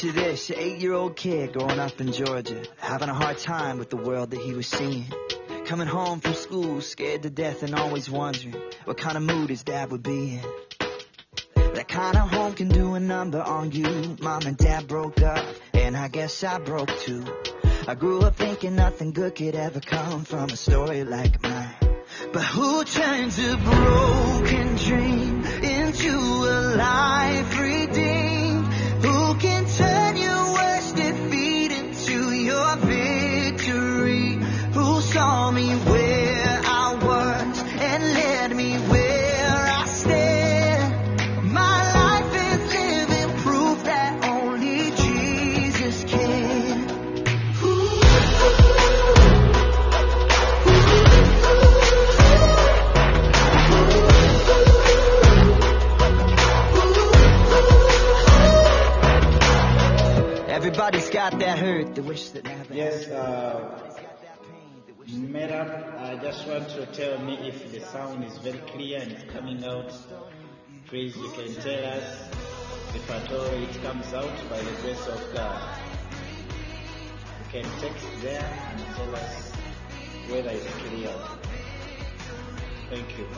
Picture this, eight-year-old kid growing up in Georgia, having a hard time with the world that he was seeing. Coming home from school, scared to death and always wondering what kind of mood his dad would be in. That kind of home can do a number on you. Mom and dad broke up, and I guess I broke too. I grew up thinking nothing good could ever come from a story like mine. But who turns a broken dream into a life Everybody's got that hurt, the wish that never Yes, uh, Madam, I just want to tell me if the sound is very clear and it's coming out. Please, you can tell us if at all it comes out by the grace of God. You can text there and tell us whether it's clear. Thank you.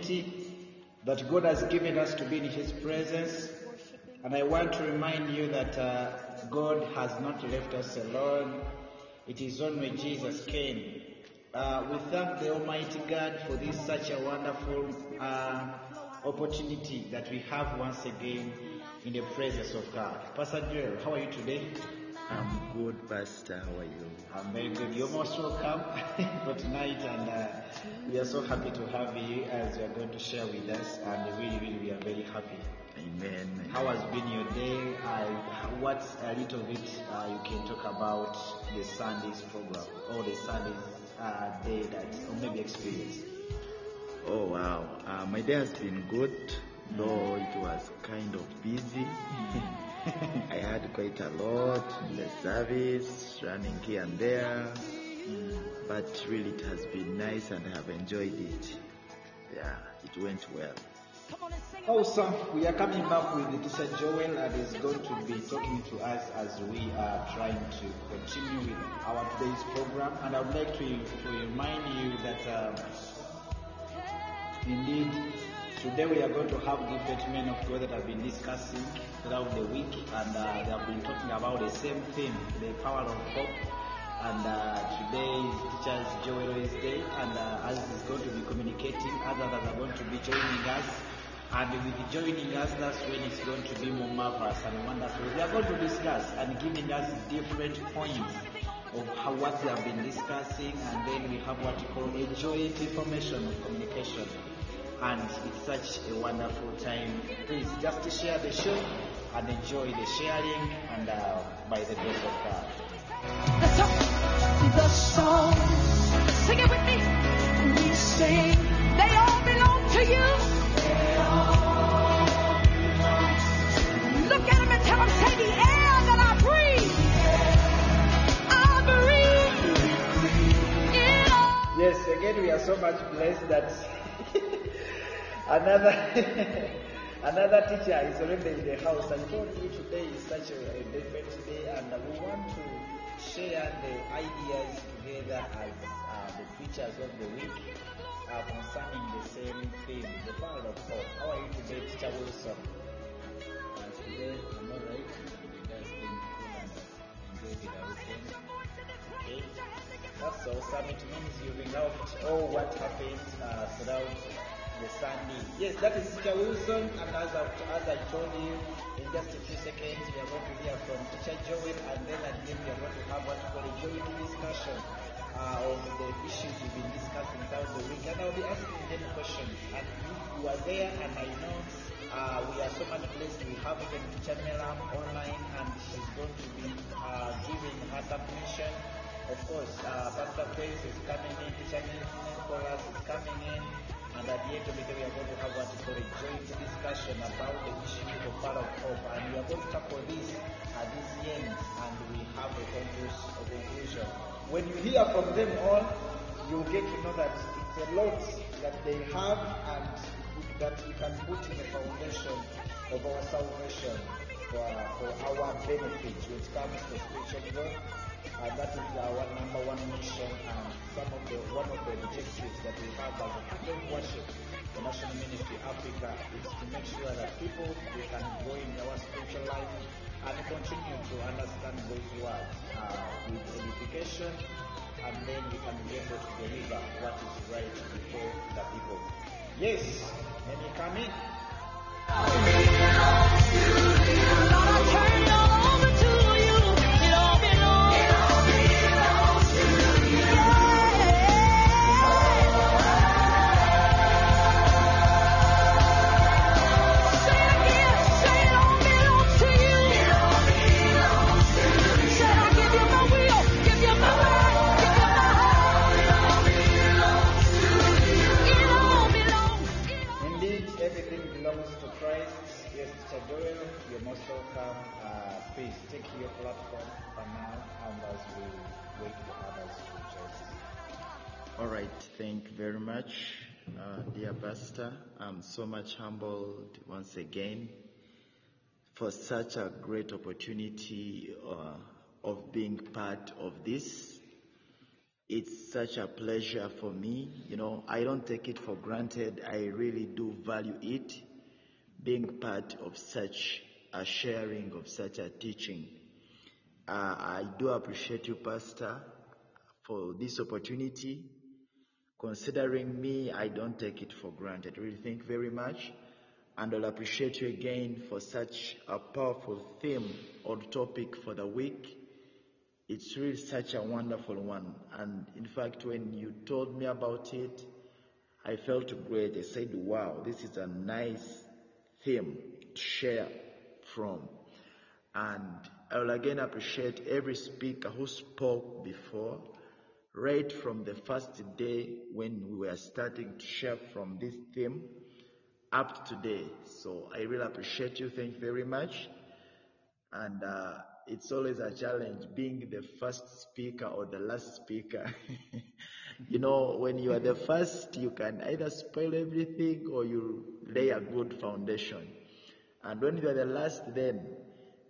Opportunity that God has given us to be in His presence. And I want to remind you that uh, God has not left us alone. It is only Jesus came. Uh, we thank the Almighty God for this such a wonderful uh, opportunity that we have once again in the presence of God. Pastor Joel, how are you today? Good, Pastor. How are you? I'm very good. You're most welcome for tonight, and uh, we are so happy to have you as you are going to share with us, and really, really, we are very happy. Amen. How has been your day? Uh, what a little bit uh, you can talk about the Sunday's program or the Sunday's uh, day that or maybe experience. Oh wow. Uh, my day has been good, though it was kind of busy. I had quite a lot in the service, running here and there, but really it has been nice and I have enjoyed it. Yeah, it went well. Also, we are coming back with Teacher Joel and is going to be talking to us as we are trying to continue with our today's program. And I would like to, to remind you that um, indeed today we are going to have different men of God that have been discussing throughout the week, and uh, they have been talking about the same thing, the power of hope. And uh, today is Teacher's Joel's Day, and uh, as he's going to be communicating, others are going to be joining us. And with joining us, that's when it's going to be more marvelous and wonderful. We are going to discuss and giving us different points of how what we have been discussing, and then we have what we call a joint information of communication. And it's such a wonderful time. Please just share the show and enjoy the sharing and uh, by the grace of God. The song, the song. Sing it with me. We sing. They all belong to you. Look at him and tell him, say the air that I breathe. I breathe. Yes, again, we are so much blessed that another another teacher is already in the house. I told you today is such a, a different day, and we want to share the ideas together as uh, the preachers of the week uh, concerning the same theme, the power of hope. How are you today, Teacher Wilson? Uh, today I'm alright. It has been cool and enjoyed the weekend. Okay. That's awesome. It means you've loved all what happened uh, throughout the. Yes, that is Teacher Wilson, and as I, as I told you, in just a few seconds, we are going to hear from Teacher Joel, and then end, we are going to have what we call a joint discussion uh, of the issues we've been discussing throughout the week. And I'll be asking them questions. And if you are there, and I know uh, we are so much blessed, we have even Teacher Melam online, and she's going to be uh, giving her submission. Of course, uh, Pastor Praise is coming in, Teacher Nicholas is coming in, and at the end of the day, we are going to have what we call a joint discussion about the issue of power of hope, and we are going to tackle this at this end, and we have a conclusion. When you hear from them all, you get to know that it's a lot that they have, and that we can put in the foundation of our salvation for, for our benefit when it comes to spiritual growth. And that is our number one mission and some of the one of the objectives that we have as a of worship, the National Ministry Africa, is to make sure that people we can grow in our spiritual life and continue to understand God's word uh, with edification, and then we can be able to deliver what is right before the people. Yes, when you come in, much humbled once again for such a great opportunity uh, of being part of this. It's such a pleasure for me. You know, I don't take it for granted. I really do value it, being part of such a sharing of such a teaching. Uh, I do appreciate you, Pastor, for this opportunity. Considering me, I don't take it for granted. Really, thank you very much. And I'll appreciate you again for such a powerful theme or topic for the week. It's really such a wonderful one. And in fact, when you told me about it, I felt great. I said, wow, this is a nice theme to share from. And I will again appreciate every speaker who spoke before, right from the first day when we were starting to share from this theme up to today. So I really appreciate you. Thank you very much. And uh, it's always a challenge being the first speaker or the last speaker. you know, when you are the first, you can either spoil everything or you lay a good foundation. And when you are the last, then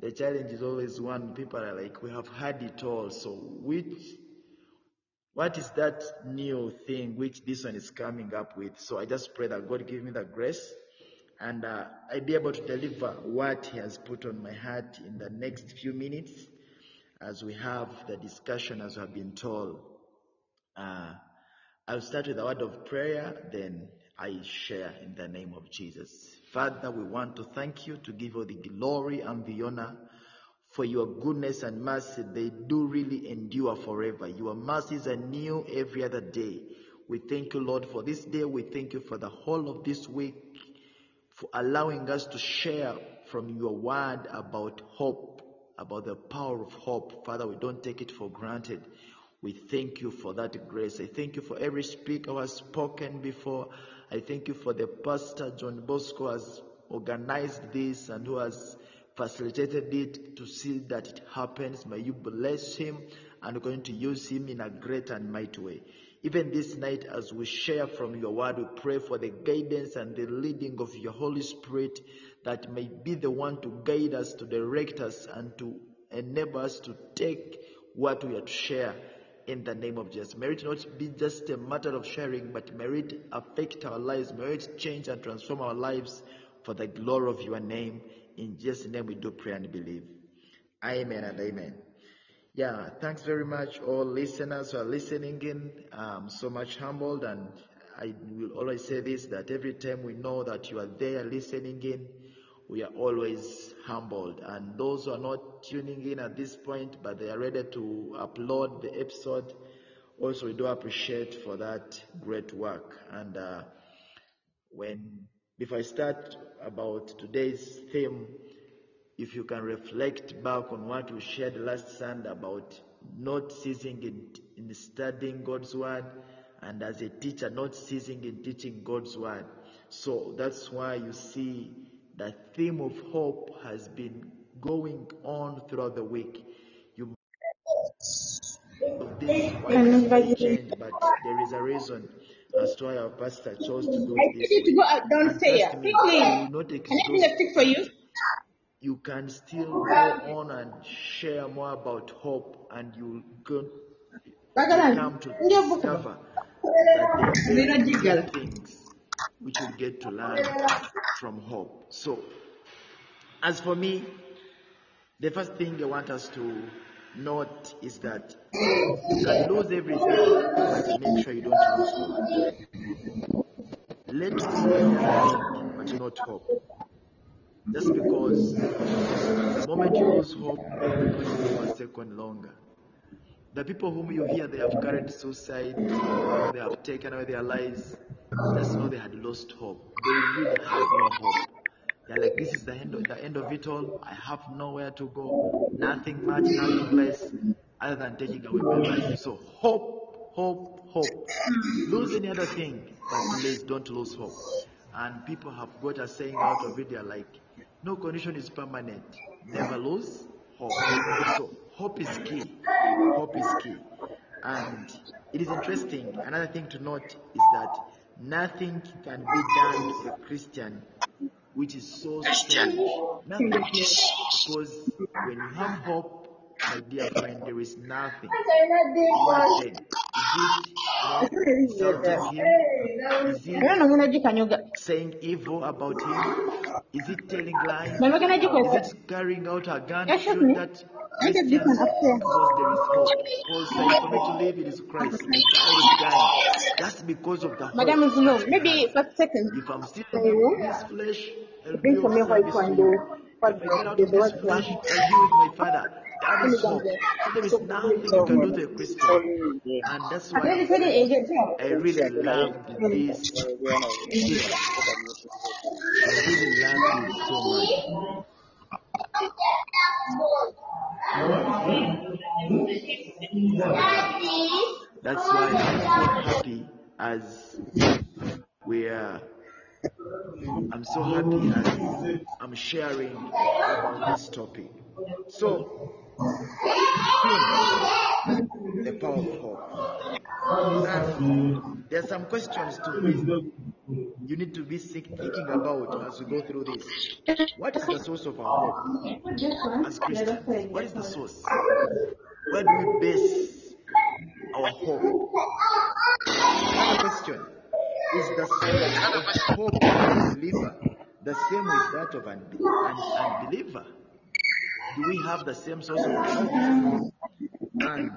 the challenge is always one. People are like, we have had it all. So which, what is that new thing which this one is coming up with? So I just pray that God give me the grace and uh, I be able to deliver what He has put on my heart in the next few minutes as we have the discussion as we have been told. Uh, I'll start with a word of prayer, then I share in the name of Jesus. Father, we want to thank you to give you the glory and the honor for your goodness and mercy. They do really endure forever. Your mercies are new every other day. We thank you, Lord, for this day. We thank you for the whole of this week, for allowing us to share from your word about hope, about the power of hope. Father, we don't take it for granted. We thank you for that grace. I thank you for every speaker who has spoken before. I thank you for the pastor, John Bosco, who has organized this and who has facilitated it to see that it happens. May you bless him and going to use him in a great and mighty way. Even this night, as we share from your word, we pray for the guidance and the leading of your Holy Spirit that may be the one to guide us, to direct us, and to enable us to take what we are to share in the name of Jesus. May it not be just a matter of sharing, but may it affect our lives. May it change and transform our lives for the glory of your name. In Jesus' name we do pray and believe. Amen and amen. Yeah, thanks very much, all listeners who are listening in. I'm so much humbled, and I will always say this that every time we know that you are there listening in, we are always humbled. And those who are not tuning in at this point, but they are ready to upload the episode, also we do appreciate for that great work. And uh, when before I start about today's theme, if you can reflect back on what we shared last Sunday about not ceasing in, in studying God's word, and as a teacher, not ceasing in teaching God's word. So that's why you see the theme of hope has been going on throughout the week. You this why this change, but there is a reason as to why our pastor chose to do I this need to go out downstairs. Quickly. I will not Can I bring a stick for you? you can still go on and share more about hope and you'll go, come to discover that there are very jiggle. good things which you get to learn from hope. So, as for me, the first thing I want us to note is that you can lose everything, but make sure you don't lose hope. Let hope but not hope. Just because the moment you lose hope, everybody will a second longer. The people whom you hear they have carried suicide, they have taken away their lives, just know they had lost hope. They really had no hope. They're like, this is the end of the end of it all. I have nowhere to go, nothing much, nothing less, other than taking away my life. So hope, hope, hope. Lose any other thing, but please don't lose hope. And people have got a saying out of it. They're like, no condition is permanent. Never lose hope. So hope is key. Hope is key. And it is interesting. Another thing to note is that nothing can be done to a Christian which is so strange. Nothing. Because when you have hope, my dear friend, there is nothing. What then? Is it not doubting him? Is it Era nomuna gikanyoga. saying evil about him? Is it telling lies? Mama gana Is gikwesa. it carrying out a gun Yeah, to sure. shoot that I get Christians? different upstairs. Because there is hope. Paul said, for me to live, it is Christ. And I will die. Just because of the. Madam is no. Maybe has. for second. If I'm still There you in this flesh, I'll be Bring of some milk service white to one you. there. What If I get out the of this what flesh, one? I'll be with my Father. That is hope. So there is nothing you can do to a Christian. And that's why Very, very. I really love this thing. I really loved it so much. That's why I'm so happy as we are. I'm so happy as I'm sharing about this topic. So, the power of hope. Now, there are some questions to you need to be thinking about as we go through this. What is the source of our hope as Christians? What is the source? Where do we base our hope? Another question is the source of hope of a believer the same with that of an an unbeliever? Do we have the same source of hope? And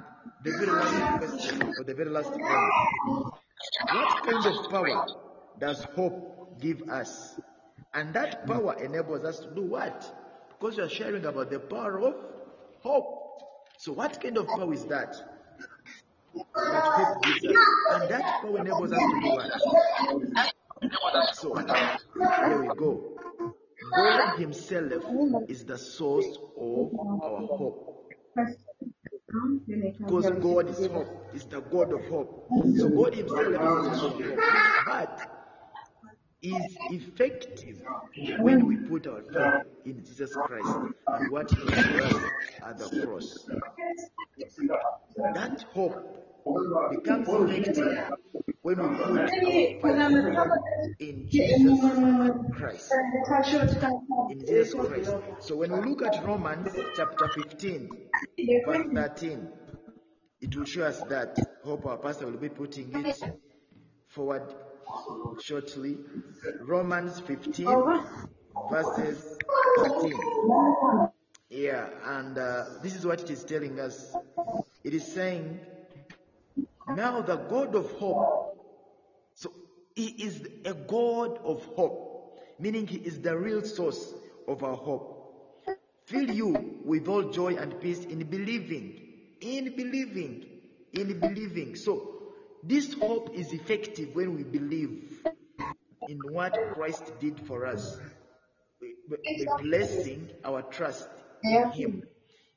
the very last question, or the very last point, what kind of power does hope give us? And that power enables us to do what? Because we are sharing about the power of hope. So, what kind of power is that? That. And that power enables us to do what? So, here we go. God Himself is the source of our hope. Because God is hope, is the God of hope. So God Himself is the source of hope. But is effective when we put our faith in Jesus Christ and what He for us at the cross. That hope becomes effective when we put our faith in Jesus Christ. In Jesus Christ. So when we look at Romans chapter 15, verse 13, it will show us that. Hope our pastor will be putting it forward shortly. Romans 15, verses 13. Yeah, and uh, this is what it is telling us. It is saying, Now the God of hope, so He is a God of hope, meaning He is the real source of our hope. Fill you with all joy and peace in believing, in believing, in believing. So, this hope is effective when we believe in what Christ did for us. We- we- We're our trust in Him,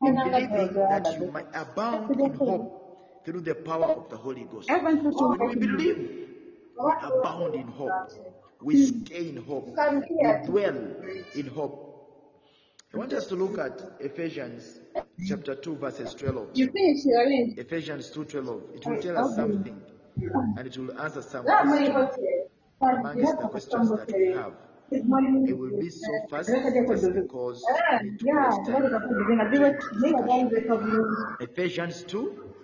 in believing that you might abound in hope through the power of the Holy Ghost. We believe, we abound in hope. We stay in hope. We dwell in hope. I want us to look at Ephesians chapter 2, verses 12. You finish your link. Ephesians 2:12. It will tell us something, and it will answer some questions amongst the questions that we have. It will be so fast just because to. Ephesians 2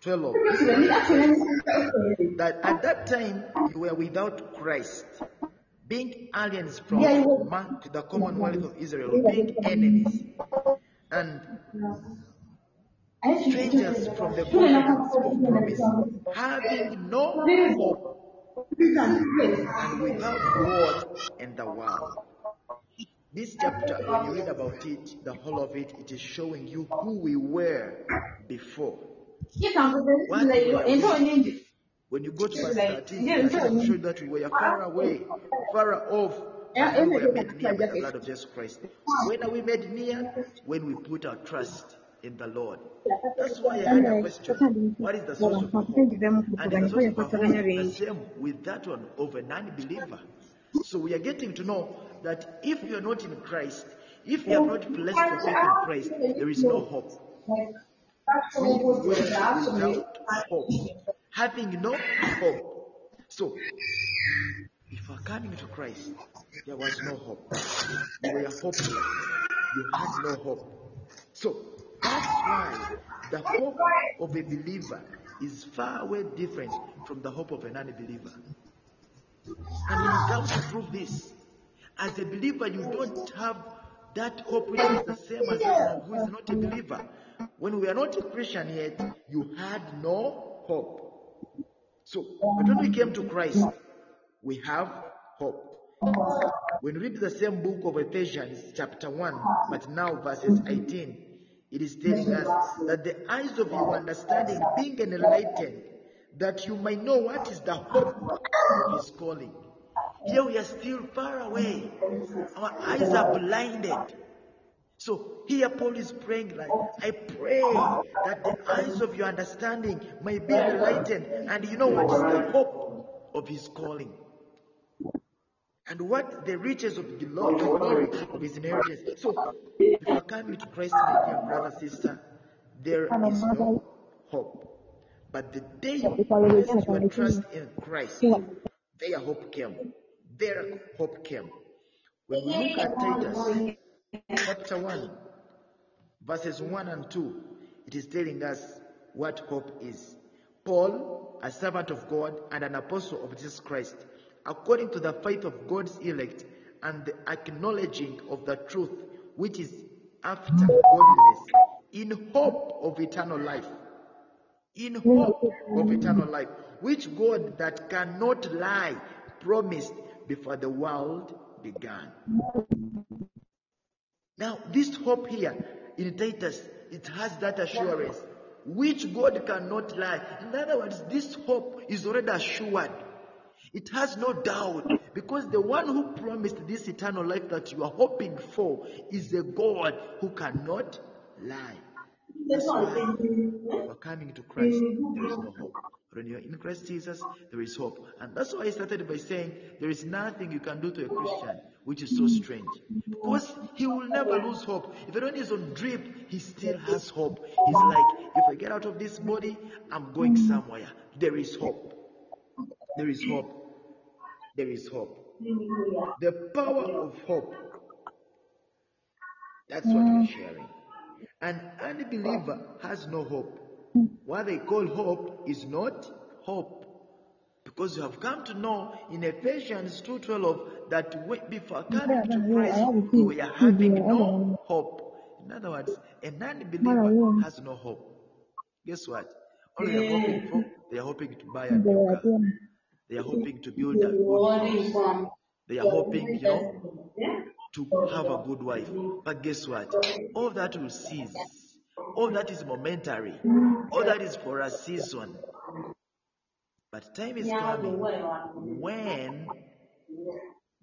12. That at that time you were without Christ, being aliens from the commonwealth of Israel, being enemies, and strangers from the covenants of promise, having no hope and without God in the world. This chapter, when you read about it, the whole of it, it is showing you who we were before. When you go to verse 13, it will show that we were far away, far off, and we were made near by the blood of Jesus Christ. When are we made near? When we put our trust in the Lord. That's why I had a question. What is the source of hope? And the source of hope is the same with that one of a non-believer. So we are getting to know that if you are not in Christ, if you are not faith in Christ, there is no hope. Without hope, having no hope. So, are coming to Christ, there was no hope. You were hopeless. You had no hope. So, that's why the hope of a believer is far away different from the hope of an non-believer. And it comes to prove this, as a believer, you don't have that hope which is the same as someone who is not a believer. When we are not a Christian yet, you had no hope. So, but when we came to Christ, we have hope. When we read the same book of Ephesians, chapter 1, but now verses 18, it is telling us that the eyes of your understanding being enlightened, that you might know what is the hope of his calling. Here we are still far away. Our eyes are blinded. So here Paul is praying like, I pray that the eyes of your understanding may be enlightened and you know what is the hope of his calling. And what the riches of the Lord, the glory of his inheritance. So if you come coming to Christ, my dear brother, sister, there is no hope. But the day you place your trust in Christ, their hope came. Their hope came. When we look at Titus chapter 1, verses 1 and 2, it is telling us what hope is. Paul, a servant of God and an apostle of Jesus Christ, according to the faith of God's elect and the acknowledging of the truth which is after godliness, in hope of eternal life. In hope of eternal life, which God that cannot lie promised before the world began. Now, this hope here in Titus, it has that assurance, which God cannot lie. In other words, this hope is already assured. It has no doubt because the one who promised this eternal life that you are hoping for is a God who cannot lie. That's why we're coming to Christ, there is no hope. When you're in Christ Jesus, there is hope. And that's why I started by saying there is nothing you can do to a Christian which is so strange. Because he will never lose hope. If anyone is on drip, he still has hope. He's like, if I get out of this body, I'm going somewhere. There is hope. There is hope. There is hope. The power of hope. That's what we're sharing. An unbeliever has no hope. What they call hope is not hope. Because you have come to know in Ephesians 2.12 that before coming to Christ, we are having no hope. In other words, a non-believer has no hope. Guess what? All they are hoping for, they are hoping to buy a new car. They are hoping to build a good house. They are hoping, you know, to have a good wife. But guess what? All that will cease. All that is momentary. All that is for a season. But time is coming when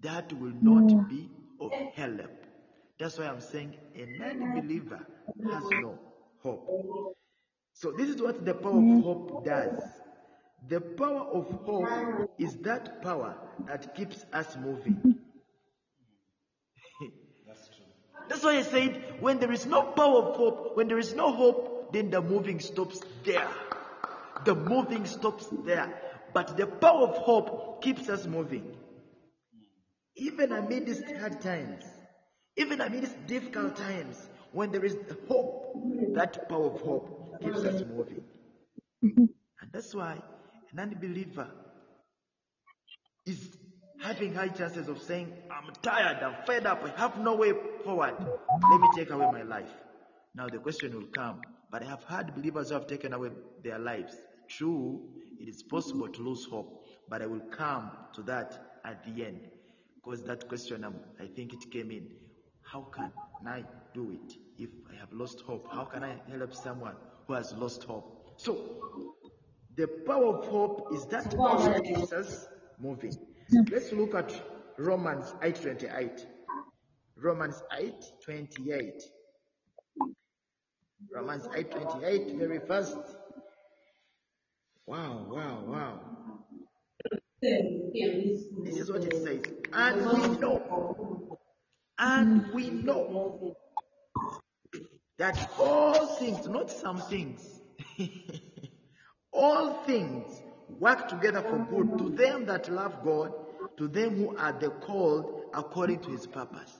that will not be of help. That's why I'm saying a non-believer has no hope. So this is what the power of hope does. The power of hope is that power that keeps us moving. That's true. That's why I said when there is no power of hope, when there is no hope, then the moving stops there. The moving stops there. But the power of hope keeps us moving. Even amidst hard times, even amidst difficult times, when there is hope, that power of hope keeps us moving. And that's why an unbeliever is having high chances of saying, I'm tired, I'm fed up, I have no way forward. Let me take away my life. Now the question will come, but I have had believers who have taken away their lives. True, it is possible to lose hope, but I will come to that at the end. Because that question, um, I think it came in. How can I do it if I have lost hope? How can I help someone who has lost hope? So, the power of hope is that power that keeps us moving. Let's look at Romans 8:28. Romans 8:28. Romans 8:28, very first. Wow, wow, wow. This is what it says. And we know, and we know that all things, not some things, all things work together for good to them that love God, to them who are the called according to his purpose.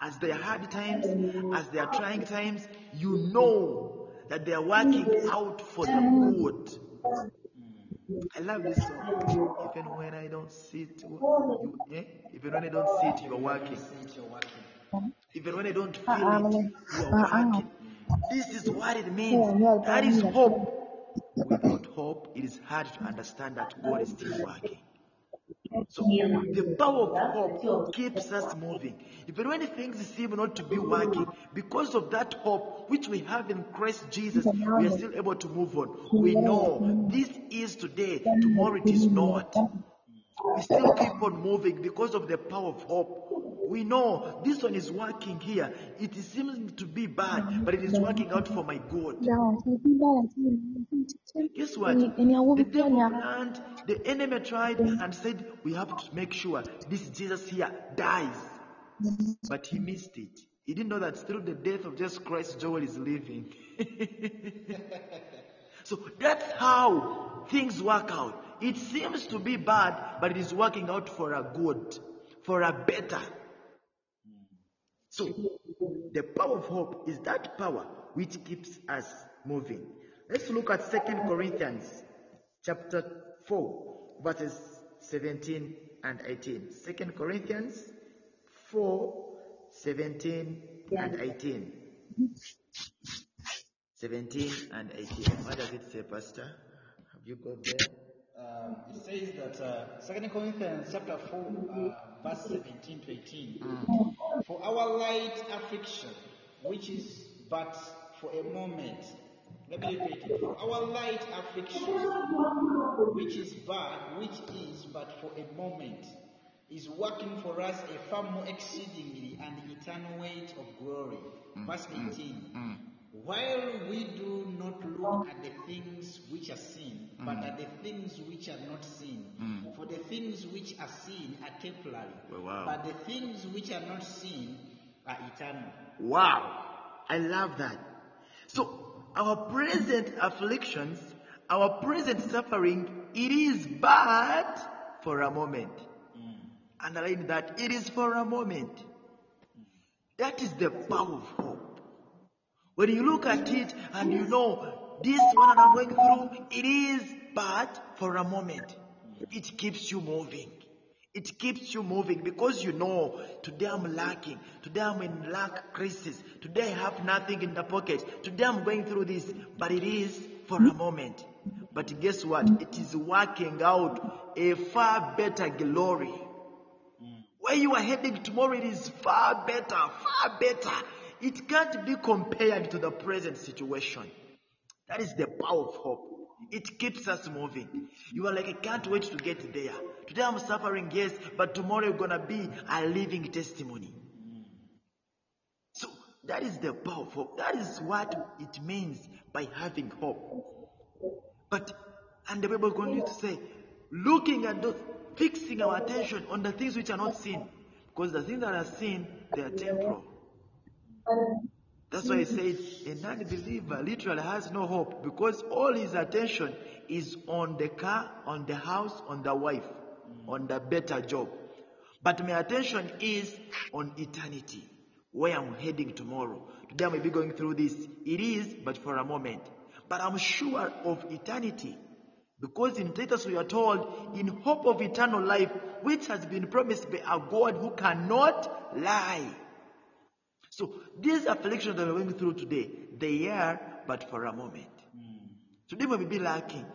As they are hard times, as they are trying times, you know that they are working out for the good. Mm. I love this song. Even when I don't see it, you, eh? even when I don't see it, you are working. You're working. Even when I don't feel it, you are working. This is what it means. That is hope. Without hope, it is hard to understand that God is still working. So the power of hope keeps us moving. Even when things seem not to be working, because of that hope which we have in Christ Jesus, we are still able to move on. We know this is today, tomorrow it is not. We still keep on moving because of the power of hope. We know this one is working here. It seems to be bad, but it is working out for my good. Guess what? The devil planned, the enemy tried and said, We have to make sure this Jesus here dies. But he missed it. He didn't know that through the death of Jesus Christ, Joel is living. so that's how things work out. It seems to be bad, but it is working out for a good, for a better. So, the power of hope is that power which keeps us moving. Let's look at 2 Corinthians chapter 4, verses 17 and 18. 2 Corinthians 4, 17 and 18. 17 and 18. What does it say, Pastor? Have you got there? Um, it says that uh, 2 Corinthians chapter 4, uh, verse 17 to 18. For our light affliction, which is but for a moment, Let me repeat it. Our light affliction, which is bad, which is but for a moment, is working for us a far more exceedingly and eternal weight of glory. Mm, Verse mm, 18. Mm. While we do not look at the things which are seen, but at the things which are not seen. For the things which are seen are temporary, oh, Wow. but the things which are not seen are eternal. Wow. I love that. So, our present afflictions, our present suffering, it is bad for a moment. Mm. Underline that. It is for a moment. That is the power of hope. When you look at it and you know this one that I'm going through, it is bad for a moment. It keeps you moving. It keeps you moving because you know today I'm lacking. Today I'm in lack crisis. Today I have nothing in the pocket. Today I'm going through this, but it is for a moment. But guess what? It is working out a far better glory. Where you are heading tomorrow, it is far better, far better. It can't be compared to the present situation. That is the power of hope. It keeps us moving. You are like, I can't wait to get there. Today I'm suffering, yes, but tomorrow you're gonna be a living testimony. So that is the power of hope. That is what it means by having hope. But and the Bible continues to say, looking at those, fixing our attention on the things which are not seen, because the things that are seen they are temporal. That's why I said a non-believer literally has no hope because all his attention is on the car, on the house, on the wife, on the better job. But my attention is on eternity, where I'm heading tomorrow. Today I may be going through this. It is, but for a moment. But I'm sure of eternity. Because in Titus we are told, in hope of eternal life, which has been promised by a God who cannot lie. So these afflictions that we're going through today, they are but for a moment. Today we may be lacking.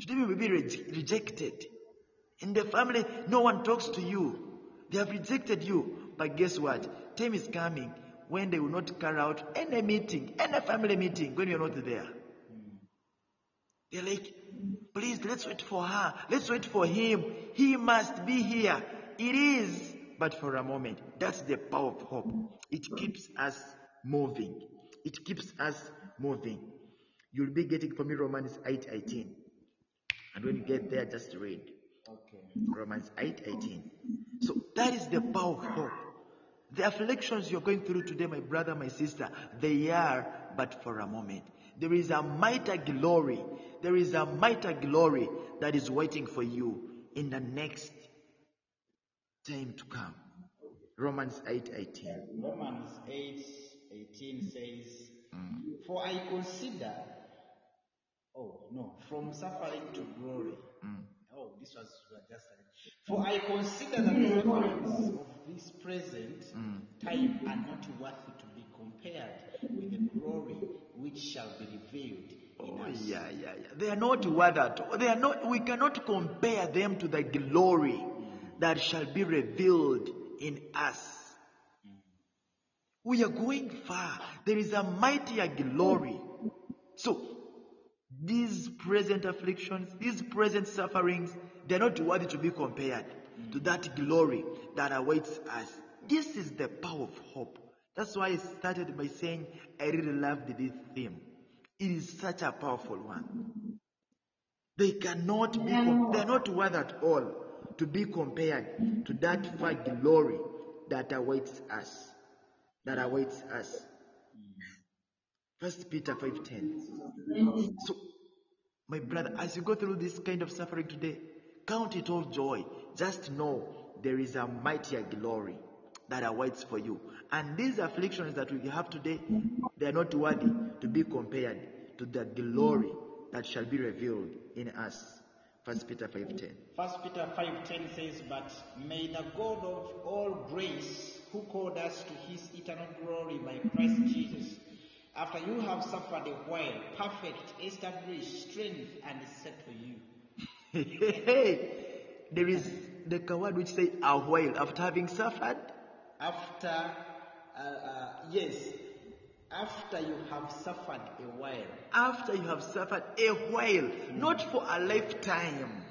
Today we may be re- rejected. In the family, no one talks to you. They have rejected you. But guess what? Time is coming when they will not carry out any meeting, any family meeting when you're not there. They're like, please, let's wait for her. Let's wait for him. He must be here. It is, but for a moment. That's the power of hope. It mm. keeps us moving. It keeps us moving. You'll be getting from me Romans 8 18. And when you get there, just read. Okay. Romans 8 18. So that is the power of hope. The afflictions you're going through today, my brother, my sister, they are but for a moment. There is a mighty glory. There is a mighty glory that is waiting for you in the next time to come. Romans 8 18. Romans 8 18 says, mm. For I consider, oh no, from suffering to glory. Mm. Oh, this was just For I consider the sufferings of this present mm. time are not worthy to be compared with the glory which shall be revealed in Oh, us. yeah, yeah, yeah. They are not worth at all. They are not, we cannot compare them to the glory that shall be revealed in us. We are going far. There is a mightier glory. So, these present afflictions, these present sufferings, they're not worthy to be compared to that glory that awaits us. This is the power of hope. That's why I started by saying I really loved this theme. It is such a powerful one. They cannot be, they're not worth at all to be compared to that far glory that awaits us. That awaits us. First Peter 5.10. So, my brother, as you go through this kind of suffering today, count it all joy. Just know there is a mightier glory that awaits for you. And these afflictions that we have today, they are not worthy to be compared to the glory that shall be revealed in us. First Peter 5.10. First Peter 5:10 says, But may the God of all grace, who called us to his eternal glory by Christ Jesus, after you have suffered a while, perfect, establish, strength, and set for you. there is the word which says a while after having suffered. After, uh, uh, yes, after you have suffered a while, After you have suffered a while, not for a lifetime,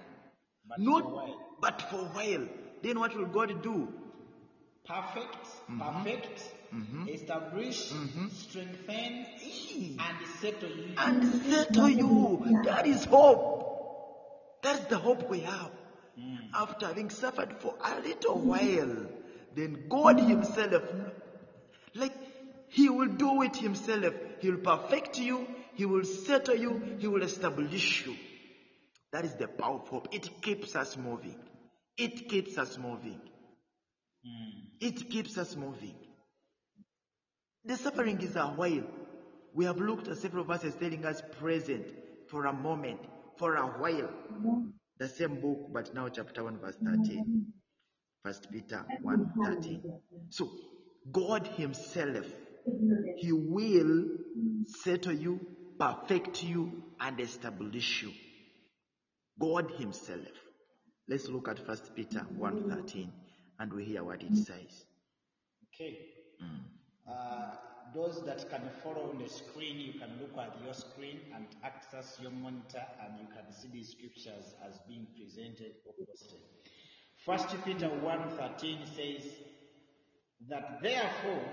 but for a not while, but for a while, then what will God do? perfect, Mm-hmm. perfect, mm-hmm. establish, mm-hmm. strengthen, and settle you. And settle you. That is hope. That's the hope we have. Mm. After having suffered for a little while, then God Himself, like He will do it Himself. He will perfect you, He will settle you, He will establish you. That is the power of hope. It keeps us moving. It keeps us moving. Hmm. It keeps us moving. The suffering is a while. We have looked at several verses telling us present for a moment, for a while. The same book, but now chapter 1, verse 13. First Peter 1 13. So, God Himself, He will settle you, perfect you, and establish you. God Himself. Let's look at First Peter 1 13 and we hear what it says. Okay. Uh, those that can follow on the screen, you can look at your screen and access your monitor, and you can see these scriptures as being presented or posted. First Peter 1.13 says that therefore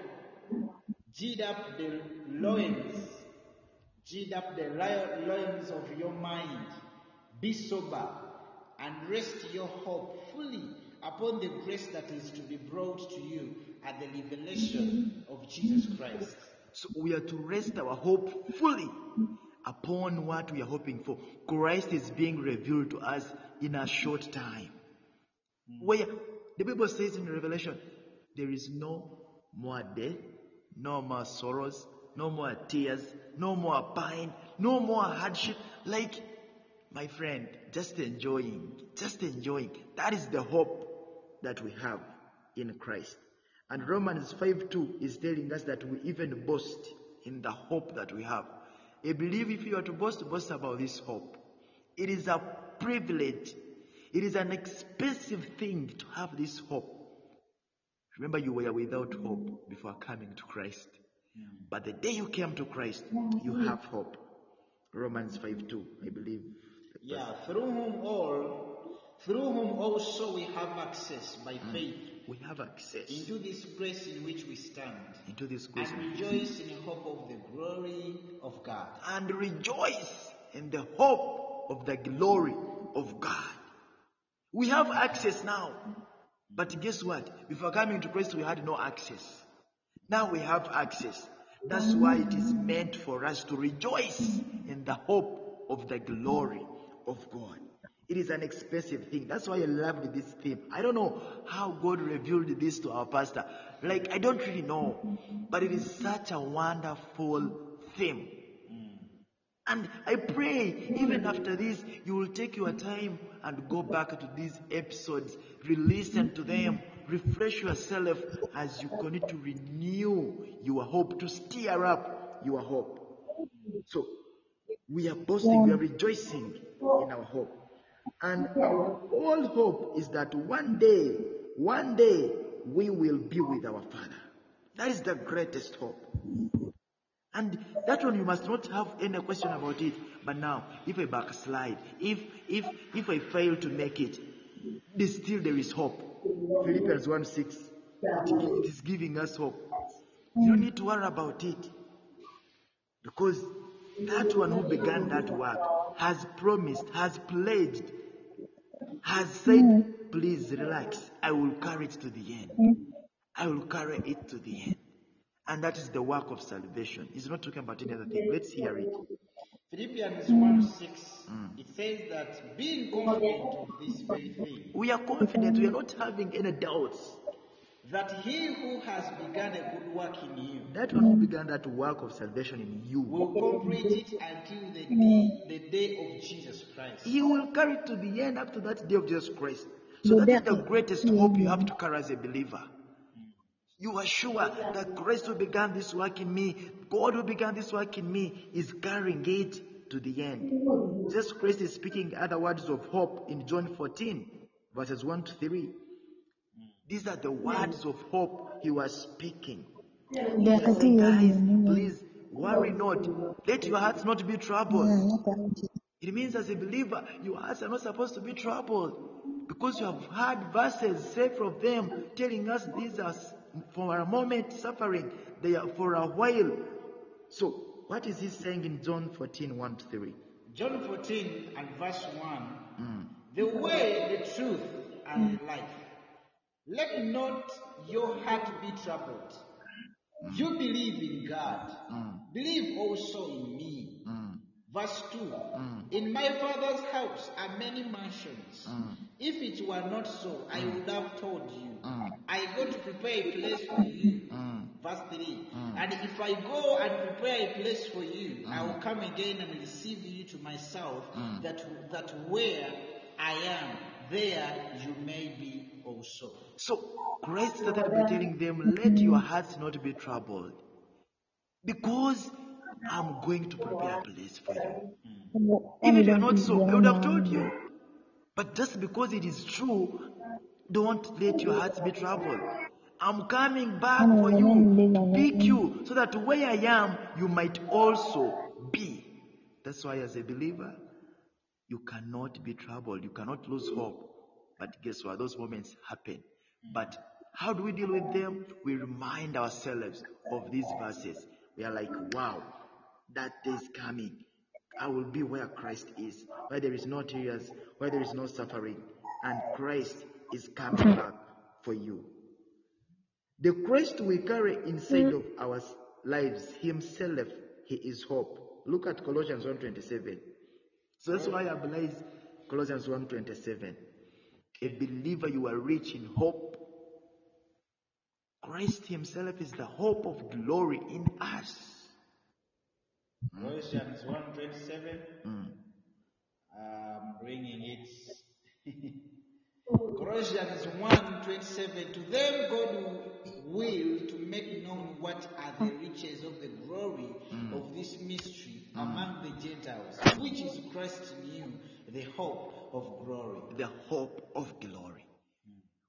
gird up the loins, gird up the loins of your mind, be sober, and rest your hope fully upon the grace that is to be brought to you at the revelation of Jesus Christ. So we are to rest our hope fully upon what we are hoping for. Christ is being revealed to us in a short time. Hmm. Where the Bible says in Revelation, there is no more death, no more sorrows, no more tears, no more pain, no more hardship. Like, my friend, just enjoying, just enjoying. That is the hope that we have in Christ. And Romans 5 2 is telling us that we even boast in the hope that we have. I believe if you are to boast, boast about this hope. It is a privilege. It is an expensive thing to have this hope. Remember, you were without hope before coming to Christ. But the day you came to Christ, you have hope. Romans 5 2, I believe. Yeah, through whom all, through whom also we have access by mm. faith We have access into this grace in which we stand, into this grace and rejoice in the hope of the glory of God. and rejoice in the hope of the glory of God. We have access now. But guess what? Before coming to Christ, we had no access. Now we have access. That's why it is meant for us to rejoice in the hope of the glory of God. It is an expensive thing. That's why I loved this theme. I don't know how God revealed this to our pastor. Like, I don't really know. But it is such a wonderful theme. And I pray, even after this, you will take your time and go back to these episodes, re-listen to them, refresh yourself as you continue to renew your hope, to stir up your hope. So, we are boasting, we are rejoicing in our hope. And our whole hope is that one day, one day, we will be with our Father. That is the greatest hope. And that one you must not have any question about it. But now, if I backslide, if if if I fail to make it, still there is hope. Philippians 1 6. It is giving us hope. You don't need to worry about it. Because that one who began that work has promised, has pledged, has said, please relax. I will carry it to the end. I will carry it to the end. And that is the work of salvation. He's not talking about any other thing. Let's hear it. Philippians 1 6, it says that being confident of this very thing, We are confident, we are not having any doubts. that he who has begun a good work in you That one who began that work of salvation in you, will complete it until the day, the day of Jesus Christ. he will carry it to the end up to that day of Jesus Christ. So that is the greatest hope you have to carry as a believer. You are sure that Christ who began this work in me, God who began this work in me, is carrying it to the end. Jesus Christ is speaking other words of hope in John 14, verses 1 to 3. These are the words of hope he was speaking. Guys, please worry not. Let your hearts not be troubled. Yeah, not that. It means as a believer, your hearts are not supposed to be troubled because you have heard verses, several of them, telling us these are for a moment suffering, they are for a while. So, what is he saying in John 14 1 to 3? John 14 and verse 1 hmm. The way, the truth, and the life. Let not your heart be troubled. Hmm. You believe in God. Believe also in me. Verse 2 mm. In my Father's house are many mansions. Mm. If it were not so, I mm. would have told you. I go to prepare a place for you. Verse 3 And if I go and prepare a place for you, I will come again and receive you to myself, that, that where I am, there you may be also. So, Christ started telling them, Let your hearts not be troubled. Because I'm going to prepare a place for you. Mm. Even if you're not so, I would have told you. But just because it is true, don't let your hearts be troubled. I'm coming back for you to pick you so that where I am, you might also be. That's why, as a believer, you cannot be troubled. You cannot lose hope. But guess what? Those moments happen. But how do we deal with them? We remind ourselves of these verses. We are like, wow, that day is coming. I will be where Christ is, where there is no tears, where there is no suffering, and Christ is coming hmm. back for you. The Christ we carry inside hmm. of our lives, Himself, He is hope. Look at Colossians 1:27. So that's why I believe Colossians 1:27. A believer, you are rich in hope. Christ Himself is the hope of glory in us. Colossians 1.27. Mm. I'm bringing it. Colossians 1.27. To them God will to make known what are the riches of the glory mm. of this mystery mm. among the Gentiles, which is Christ in you, the hope of glory. The hope of glory.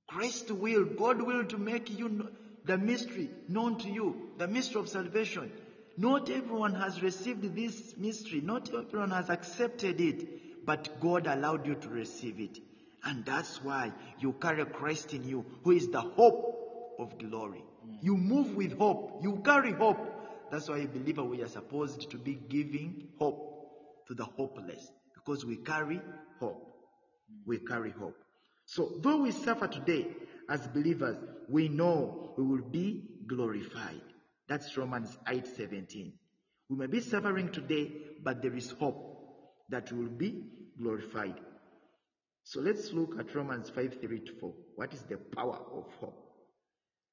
Christ will, God will to make you kn- the mystery known to you, the mystery of salvation. Not everyone has received this mystery, not everyone has accepted it, but God allowed you to receive it. And that's why you carry Christ in you, who is the hope of glory. You move with hope, you carry hope. That's why a believer we are supposed to be giving hope to the hopeless because we carry hope. We carry hope. So, though we suffer today as believers, we know we will be glorified. That's Romans 8:17. We may be suffering today, but there is hope that we will be glorified. So let's look at Romans 5 3 to 4. What is the power of hope?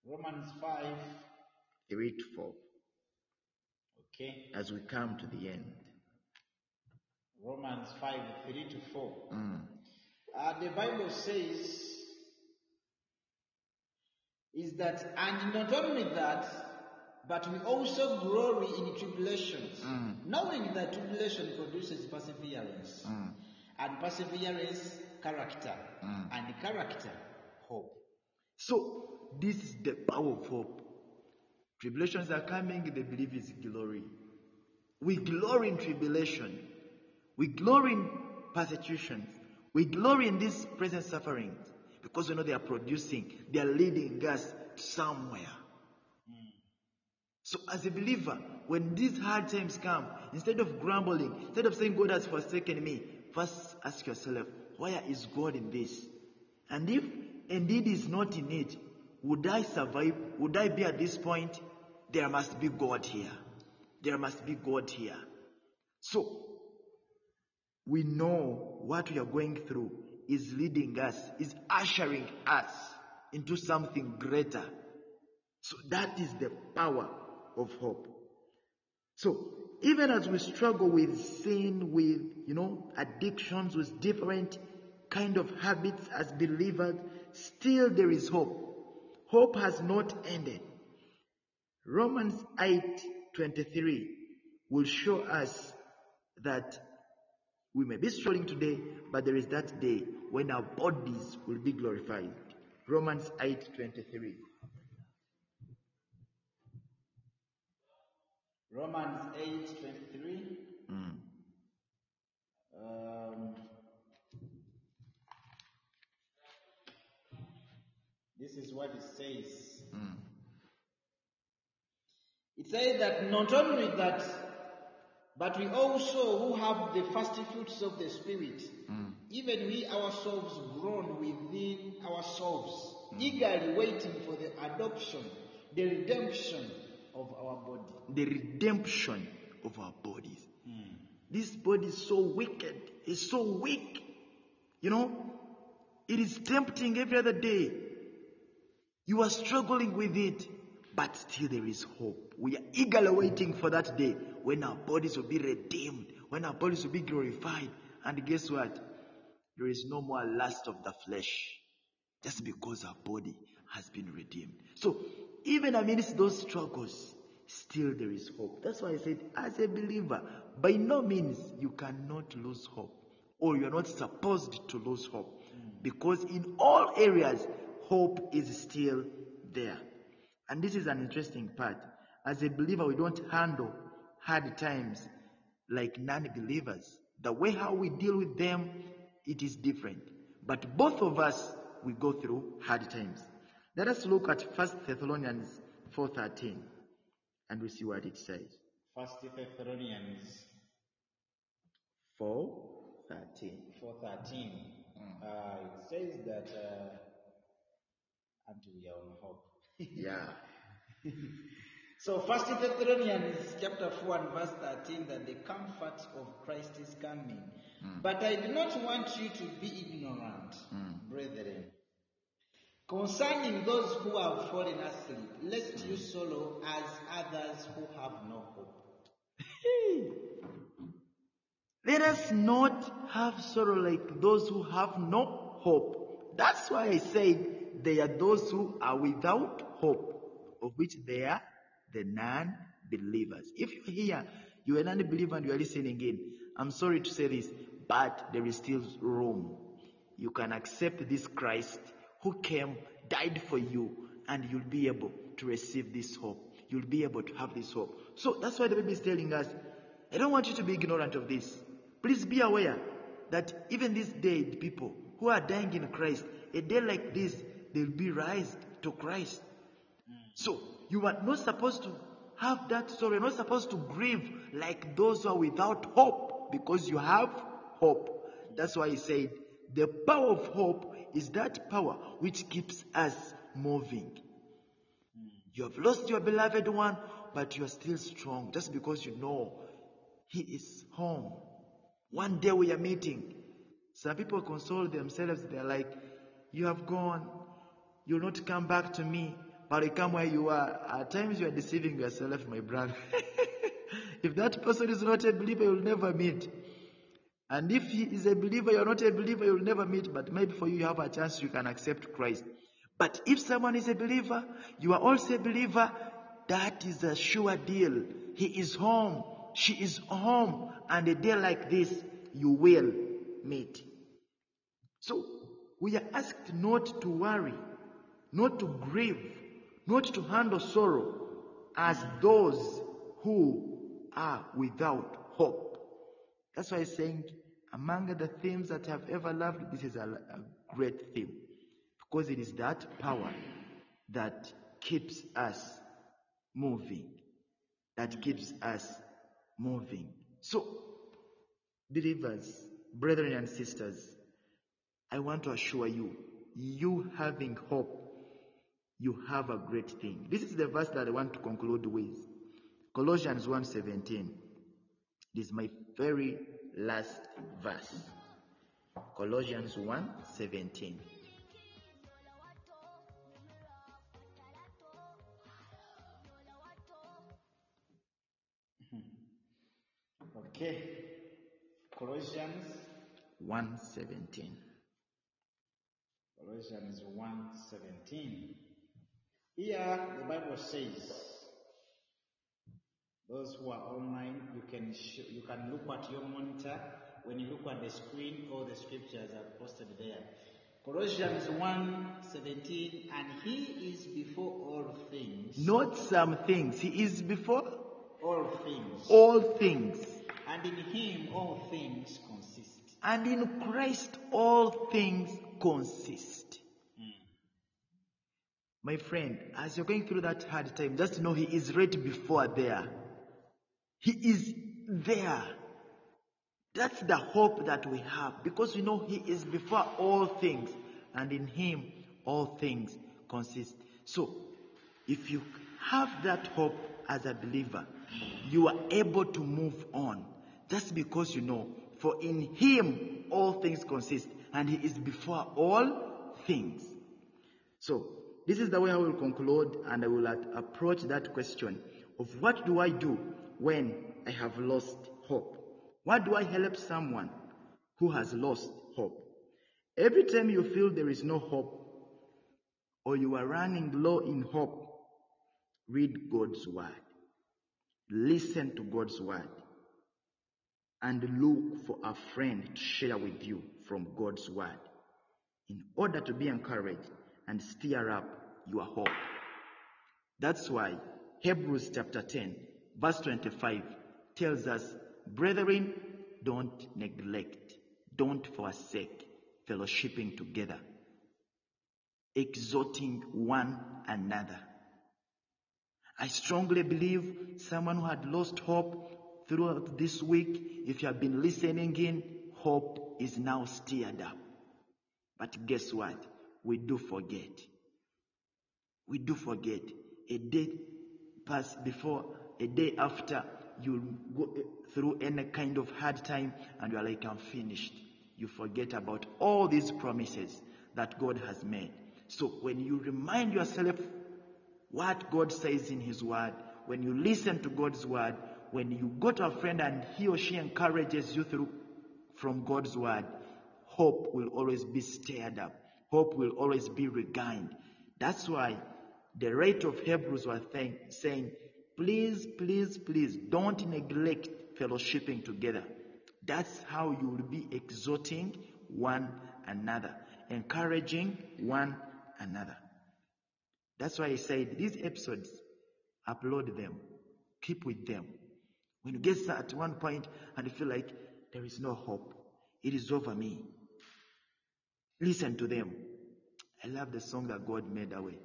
Romans 5. 3 to 4. Okay. As we come to the end. Romans 5, 3 to 4. Uh, the Bible says, is that, and not only that, but we also glory in tribulations, mm. knowing that tribulation produces perseverance, mm. and perseverance, character, mm. and character, hope. So, this is the power of hope. Tribulations are coming, the belief is glory. We glory in tribulation. We glory in persecutions. We glory in these present sufferings because we know they are producing, they are leading us somewhere. So, as a believer, when these hard times come, instead of grumbling, instead of saying God has forsaken me, first ask yourself, where is God in this? And if indeed is not in it, would I survive? Would I be at this point? There must be God here. There must be God here. So, we know what we are going through is leading us, is ushering us into something greater. So that is the power of hope. So even as we struggle with sin, with you know addictions, with different kind of habits as believers, still there is hope. Hope has not ended. Romans 8:23 will show us that we may be struggling today, but there is that day when our bodies will be glorified. Romans 8:23. Romans 8 23. Mm. Um, this is what it says. Mm. It says that not only that, but we also who have the first fruits of the Spirit, even we ourselves groan within ourselves, eagerly waiting for the adoption, the redemption of our body. The redemption of our bodies. This body is so wicked. It's so weak. You know, it is tempting every other day. You are struggling with it, but still there is hope. We are eagerly waiting for that day when our bodies will be redeemed, when our bodies will be glorified. And guess what? There is no more lust of the flesh just because our body has been redeemed. So, even amidst those struggles, still there is hope. That's why I said, as a believer, by no means you cannot lose hope, or you're not supposed to lose hope, because in all areas, hope is still there. And this is an interesting part. As a believer, we don't handle hard times like non believers. The way how we deal with them, it is different. But both of us, we go through hard times. Let us look at 1 Thessalonians 4.13 and we see what it says. First Thessalonians 4.13. 4.13. Uh, it says that, uh, we are on hope. Yeah. So First Thessalonians chapter 4 and verse 13 that the comfort of Christ is coming. But I do not want you to be ignorant, brethren, concerning those who have fallen asleep, lest you sorrow as others who have no hope. Let us not have sorrow like those who have no hope. That's why I said they are those who are without hope, of which they are the non-believers. If you're here, you're a non-believer and you are listening in, I'm sorry to say this, but there is still room. You can accept this Christ who came, died for you, and you'll be able to receive this hope. You'll be able to have this hope. So that's why the Bible is telling us, I don't want you to be ignorant of this. Please be aware that even these dead people who are dying in Christ, a day like this, they'll be raised to Christ. So you are not supposed to have that sorrow. You're not supposed to grieve like those who are without hope because you have hope. That's why he said the power of hope is that power which keeps us moving. You have lost your beloved one, but you are still strong just because you know he is home. One day we are meeting. Some people console themselves. They're like, You have gone. You'll not come back to me. But you come where you are. At times you are deceiving yourself, my brother. if that person is not a believer, you'll never meet. And if he is a believer, you're not a believer, you'll never meet. But maybe for you, you have a chance you can accept Christ. But if someone is a believer, you are also a believer, that is a sure deal. He is home. She is home. And a day like this, you will meet. So, we are asked not to worry, not to grieve, not to handle sorrow as those who are without hope. That's why I'm saying, among the themes that I've ever loved, this is a, a great theme. Because it is that power that keeps us moving. That keeps us moving. So, believers, brethren and sisters, I want to assure you, you having hope, you have a great thing. This is the verse that I want to conclude with. Colossians 1:17. This is my very last verse. Colossians 1:17. Hmm. Okay. Colossians, 1:17. Colossians 1.17. Here the Bible says, those who are online, you can sh- you can look at your monitor. When you look at the screen, all the scriptures are posted there. Colossians 1.17, and he is before all things. Not some things. He is before all things. all things. And in him all things consist. And in Christ all things consist. Hmm. My friend, as you're going through that hard time, just know He is right before there. He is there. That's the hope that we have because we know He is before all things and in Him all things consist. So, if you have that hope as a believer, you are able to move on just because you know, for in Him all things consist and He is before all things. So, this is the way I will conclude and I will approach that question of what do I do when I have lost hope? What do I help someone who has lost hope? Every time you feel there is no hope or you are running low in hope, read God's word. Listen to God's word and look for a friend to share with you from God's word in order to be encouraged and stir up your hope. That's why Hebrews chapter 10, verse 25 tells us, Brethren, don't neglect, don't forsake fellowshipping together, exhorting one another. I strongly believe someone who had lost hope throughout this week, if you have been listening in, hope is now stirred up. But guess what? We do forget. We do forget. A day passed before, a day after, you go eh, through any kind of hard time and you're like, I'm finished. You forget about all these promises that God has made. So when you remind yourself what God says in His Word, when you listen to God's Word, when you go to a friend and he or she encourages you through from God's Word, hope will always be stirred up. Hope will always be regained. That's why the rate of Hebrews was saying, please, please, please don't neglect fellowshipping together. That's how you will be exhorting one another, encouraging one another. That's why I said these episodes, upload them, keep with them. When you get at one point and you feel like there is no hope, it is over me. Listen to them. I love the song that God made away.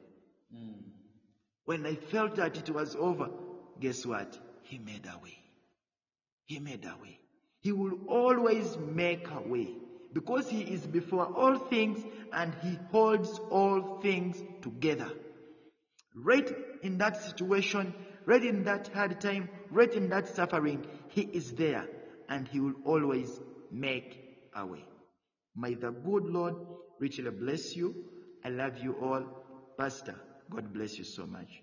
When I felt that it was over, guess what? He made a way. He made a way. He will always make a way because He is before all things and He holds all things together. Right in that situation, right in that hard time, right in that suffering, He is there and He will always make a way. May the good Lord richly bless you. I love you all. Pastor, God bless you so much.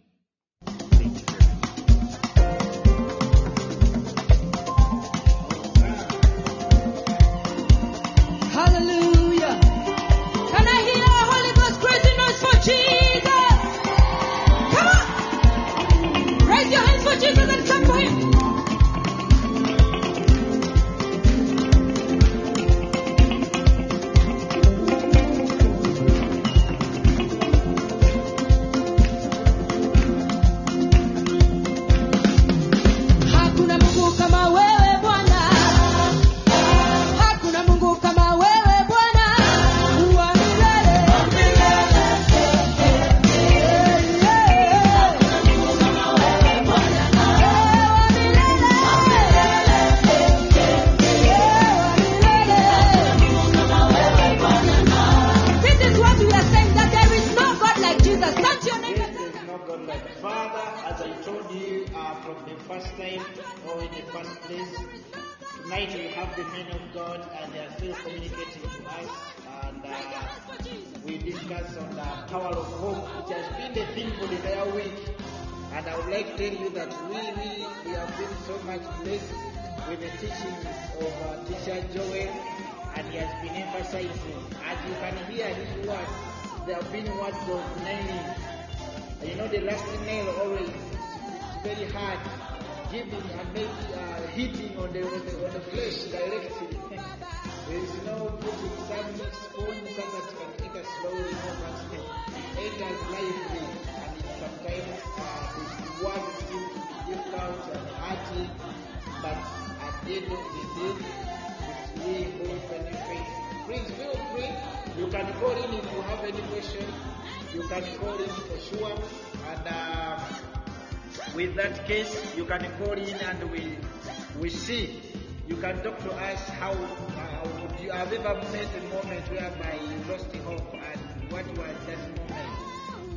Have a moment whereby you lost hope and what was that moment?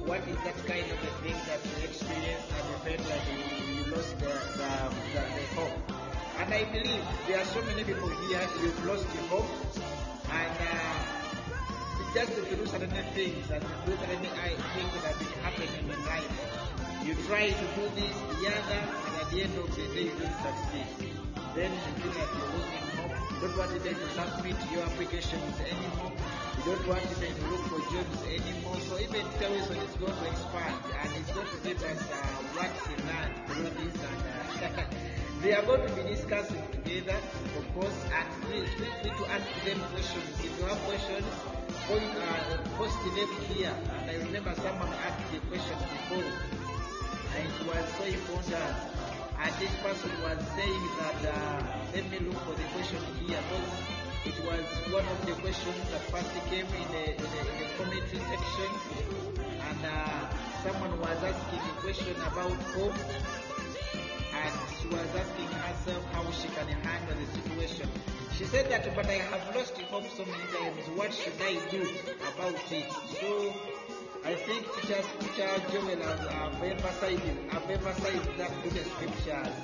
What is that kind of a thing that you experienced and you felt like you, you lost the, the, the, the hope? And I believe there are so many people here you've lost the hope and uh, just to do certain things and do certain things that is happening in life. You try to do this, the other, and at the end of the day you don't succeed. Then you feel like you're. You don't want to then to submit your applications anymore. You don't want them to look for jobs anymore. So even terrorism is going to expand and it's going to give us uh, what's in land through this and uh, they are going to be discussing together, of course, and feel free to ask them questions. If you have questions, point, uh, post them here. And I remember someone asked the question before, and it was so important. And this person was saying that, uh, let me look for the question here. It was one of the questions that first came in the, in the, in the section. And uh, someone was asking a question about hope. And she was asking herself how she can handle the situation. She said that, but I have lost hope so many times. What should I do about it? So I think teachers, teacher Joel have, have emphasized, have emphasized that to the scriptures.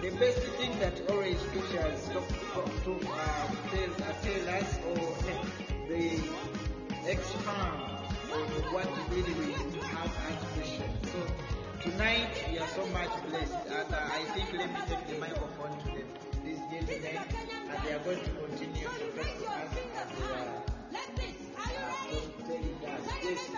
The best thing that always scriptures talk, talk to uh, tell, uh, tell us or they expand on what really we have as Christians. So tonight we are so much blessed, and uh, I think let me take the microphone to them, these gentlemen, and they are going to continue to talk to us as they are uh, telling us. Yes,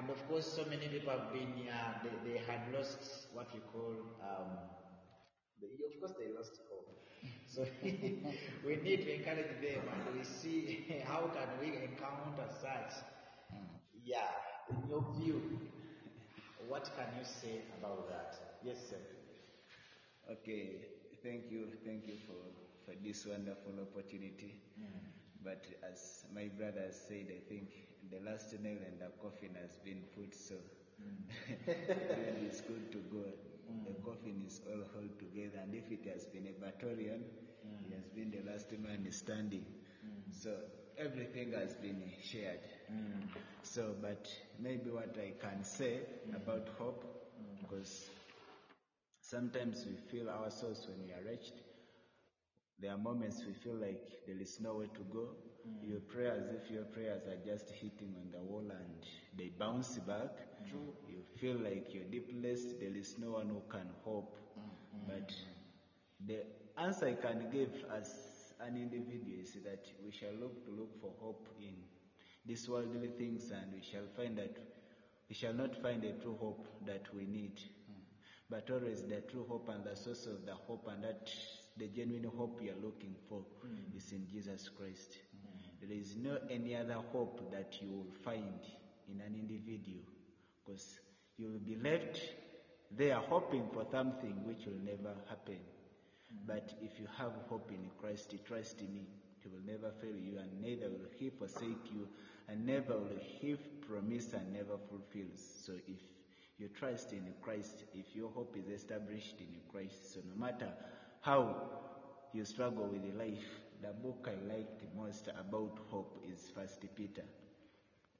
And of course, so many people have been, uh, they, they had lost what we call, um, they, of course, they lost hope. So we need to encourage them and we see how can we encounter such. Yeah, in your view, what can you say about that? Yes, sir. Okay, thank you, thank you for, for this wonderful opportunity. Hmm. But as my brother has said, I think the last nail in the coffin has been put, so hmm. then it's good to go. Hmm. The coffin is all held together, and if it has been a battalion, he has been the last man standing. So everything has been shared. So, but maybe what I can say about hope, because sometimes we feel ourselves when we are wretched. There are moments we feel like there is nowhere to go. Mm. You pray as if your prayers are just hitting on the wall and they bounce back. You feel like you're deepless, there is no one who can hope. Mm-hmm. But the answer I can give as an individual is that we shall look to look for hope in these worldly things and we shall find that we shall not find a true hope that we need. Mm. But always the true hope and the source of the hope and that the genuine hope you are looking for mm. is in Jesus Christ. Mm. There is no any other hope that you will find in an individual because you will be left there hoping for something which will never happen. Mm. But if you have hope in Christ, trust in me. He will never fail you, and neither will he forsake you, and never will he promise and never fulfills. So if you trust in Christ, if your hope is established in Christ, so no matter how you struggle with life, the book I liked most about hope is First Peter.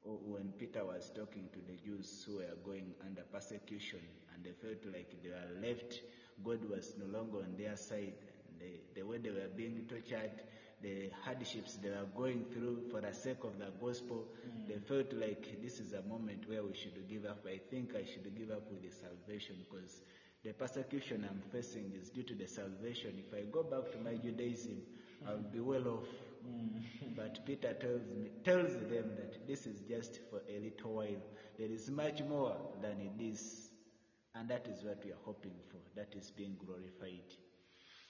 When Peter was talking to the Jews who were going under persecution and they felt like they were left, God was no longer on their side. The, the way they were being tortured, the hardships they were going through for the sake of the gospel, mm. they felt like this is a moment where we should give up. I think I should give up with the salvation because the persecution I'm facing is due to the salvation. If I go back to my Judaism, I'll be well off. Mm. But Peter tells me, tells them that this is just for a little while. There is much more than it is, and that is what we are hoping for. That is being glorified.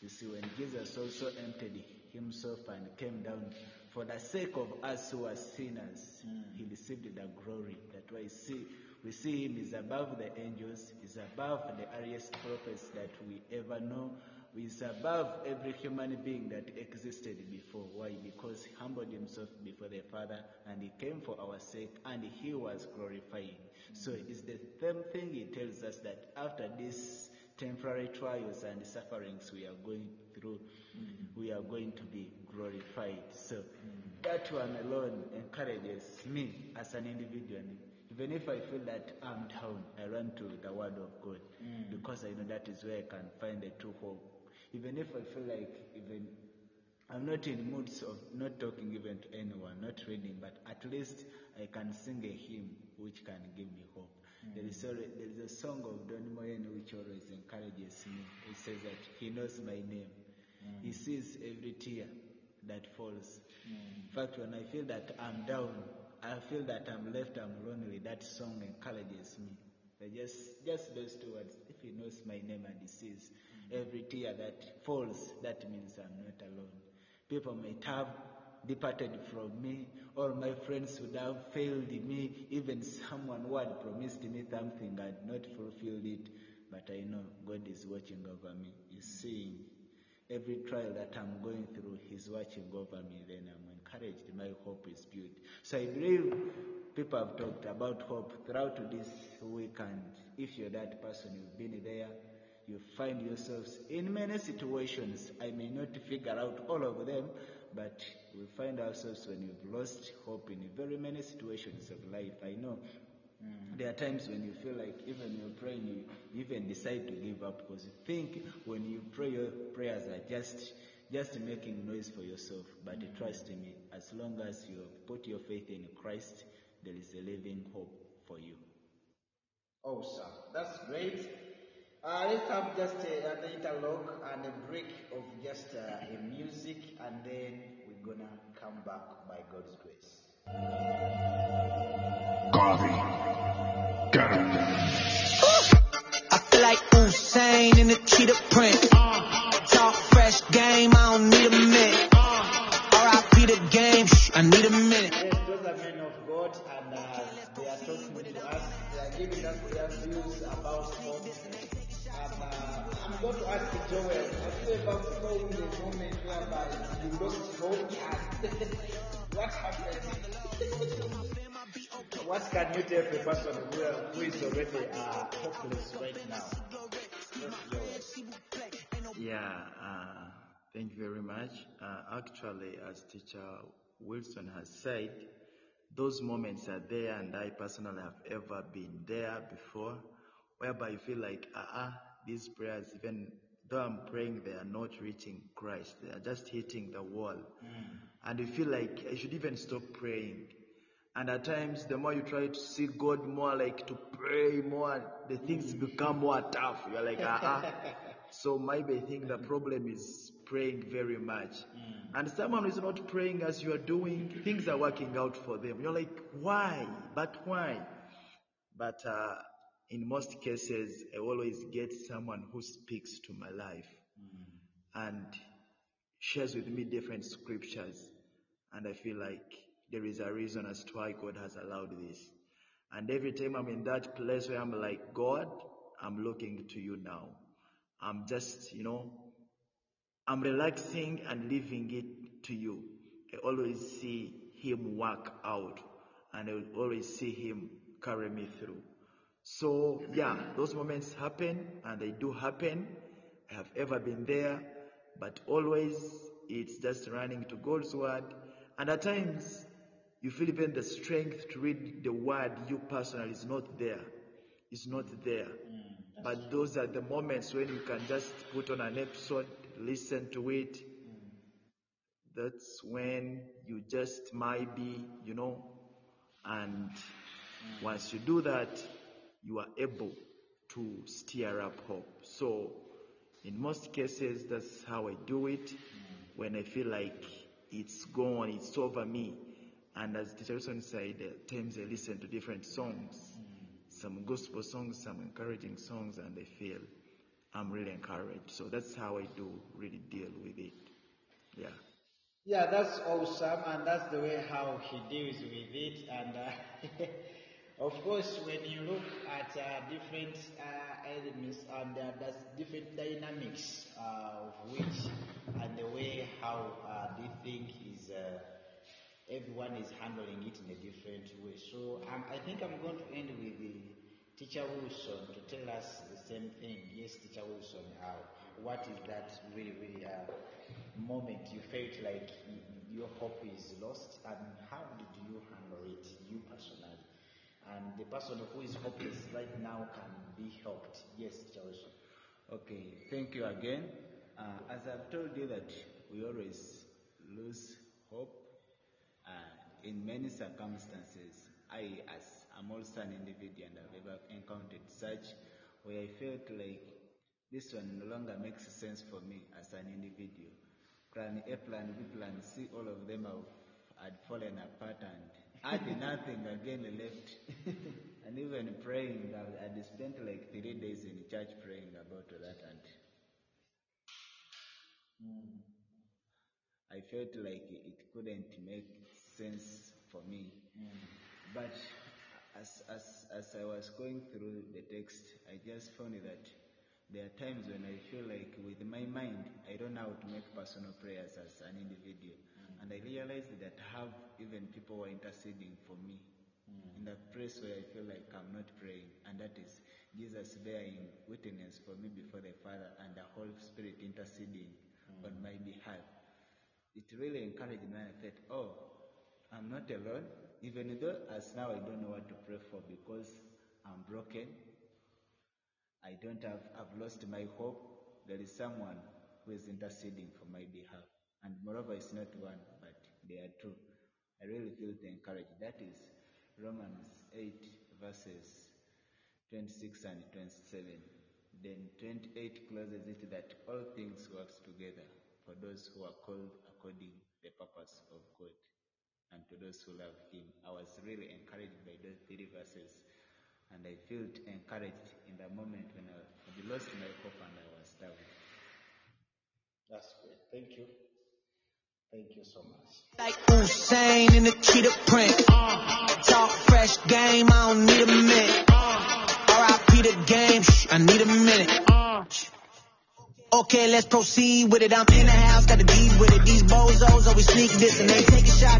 You see, when Jesus also emptied himself and came down for the sake of us who are sinners, mm. he received the glory. That why see, we see him is above the angels, is above the earliest prophets that we ever know, is above every human being that existed before. Why? Because he humbled himself before the Father and he came for our sake and he was glorifying. So it's the same thing he tells us that after this temporary trials and sufferings we are going through, we are going to be glorified. So that one alone encourages me as an individual. Even if I feel that I'm down, I run to the Word of God mm. because I know that is where I can find the true hope. Even if I feel like even I'm not in moods of not talking even to anyone, not reading, but at least I can sing a hymn which can give me hope. Mm. There is there is a song of Don Moen which always encourages me. It says that he knows my name. Mm. He sees every tear that falls. In fact, when I feel that I'm down, I feel that I'm left, I'm lonely. That song encourages me. Just, just those two words. If he knows my name and he sees every tear that falls, that means I'm not alone. People might have departed from me, or my friends would have failed me. Even someone who had promised me something had not fulfilled it. But I know God is watching over me. He's seeing every trial that I'm going through, He's watching over me. Then I'm encouraged. My hope is built. So I believe people have talked about hope throughout this weekend. If you're that person, you've been there, you find yourselves in many situations. I may not figure out all of them, but we find ourselves when you've lost hope in very many situations of life. I know mm, there are times when you feel like even you're praying, you even decide to give up because you think when you pray, your prayers are just just making noise for yourself. But trust me, as long as you have put your faith in Christ, there is a living hope for you. Awesome. That's great. Uh, let's have just a, an interlock and a break of just uh, a music, and then we're gonna come back by God's grace. Garvey. Get him. I feel like Usain in the cheetah print. Talk fresh game, I don't need a minute. R.I.P. the game, shh, I need a minute. Yes, those are men of God, and uh, they are talking to us. They are giving us their views about hope. And uh, I'm going to ask you, Joel, have you ever found a moment whereby you lost hope? And what happened? what can you tell the person who, who is already uh, hopeless right now? Yeah, uh, thank you very much. Uh, actually, as teacher Wilson has said, those moments are there, and I personally have ever been there before, whereby you feel like, ah, uh these prayers, even though I'm praying, they are not reaching Christ. They are just hitting the wall. And you feel like I should even stop praying. And at times, the more you try to see God more, like to pray more, the things become more tough. You're like, ah, uh So maybe I think the problem is praying very much. And someone who is not praying as you are doing, things are working out for them. You're like, why? But why? But uh, in most cases, I always get someone who speaks to my life and shares with me different scriptures. And I feel like there is a reason as to why God has allowed this. And every time I'm in that place where I'm like, God, I'm looking to you now. I'm just, you know, I'm relaxing and leaving it to you. I always see Him work out and I will always see Him carry me through. So, yeah, those moments happen and they do happen. I have ever been there, but always it's just running to God's Word. And at times, you feel even the strength to read the Word you personally is not there. It's not there. Mm, but those are the moments when you can just put on an episode, listen to it. That's when you just might be, you know, and once you do that, you are able to stir up hope. So, in most cases, that's how I do it. When I feel like it's gone, it's over me. And as the Wilson said, at times I listen to different songs, some gospel songs, some encouraging songs, and I feel I'm really encouraged. So that's how I do really deal with it. Yeah. Yeah, that's awesome, and that's the way how he deals with it. And uh, of course, when you look at uh, different uh, elements and uh, different dynamics uh, of which and the way how uh, they think is uh, everyone is handling it in a different way. So um, I think I'm going to end with the teacher Wilson to tell us the same thing. Yes, teacher Wilson, how? what is that really, really uh, moment you felt like your hope is lost and how did you handle it, you personally? And the person who is hopeless right now can be helped. Yes, teacher Wilson. Okay, thank you again. Uh, as I've told you that we always lose hope uh, in many circumstances. I, as I'm also an individual and I've ever encountered such where I felt like this one no longer makes sense for me as an individual. Plan A, plan B, plan C, all of them have had fallen apart and had nothing again left. and even praying, I had spent like three days in church praying about that and I felt like it couldn't make sense for me. Mm. But as, as, as I was going through the text, I just found that there are times when I feel like with my mind, I don't know how to make personal prayers as an individual. Mm. And I realized that I have even people who are interceding for me. Mm. In that place where I feel like I'm not praying. And that is Jesus bearing witness for me before the Father and the Holy Spirit interceding mm. on my behalf. It really encouraged me. And I thought, oh, I'm not alone, even though as now I don't know what to pray for because I'm broken. I don't have, I've lost my hope. There is someone who is interceding for my behalf. And moreover, it's not one, but they are two. I really feel encouraged. That is Romans 8 verses 26 and 27. Then 28 closes it that all things works together for those who are called according to the purpose of God and to those who love him. I was really encouraged by those three verses and I felt encouraged in the moment when I had lost my hope and I was down. That's great. Thank you. Thank you so much. Like Usain in the cheetah print. Talk fresh game, I don't need a minute. RIP the game, shh, I need a minute. Okay, let's proceed with it. I'm in the house, got the deed with it. These bozos always sneak this and they taking shots.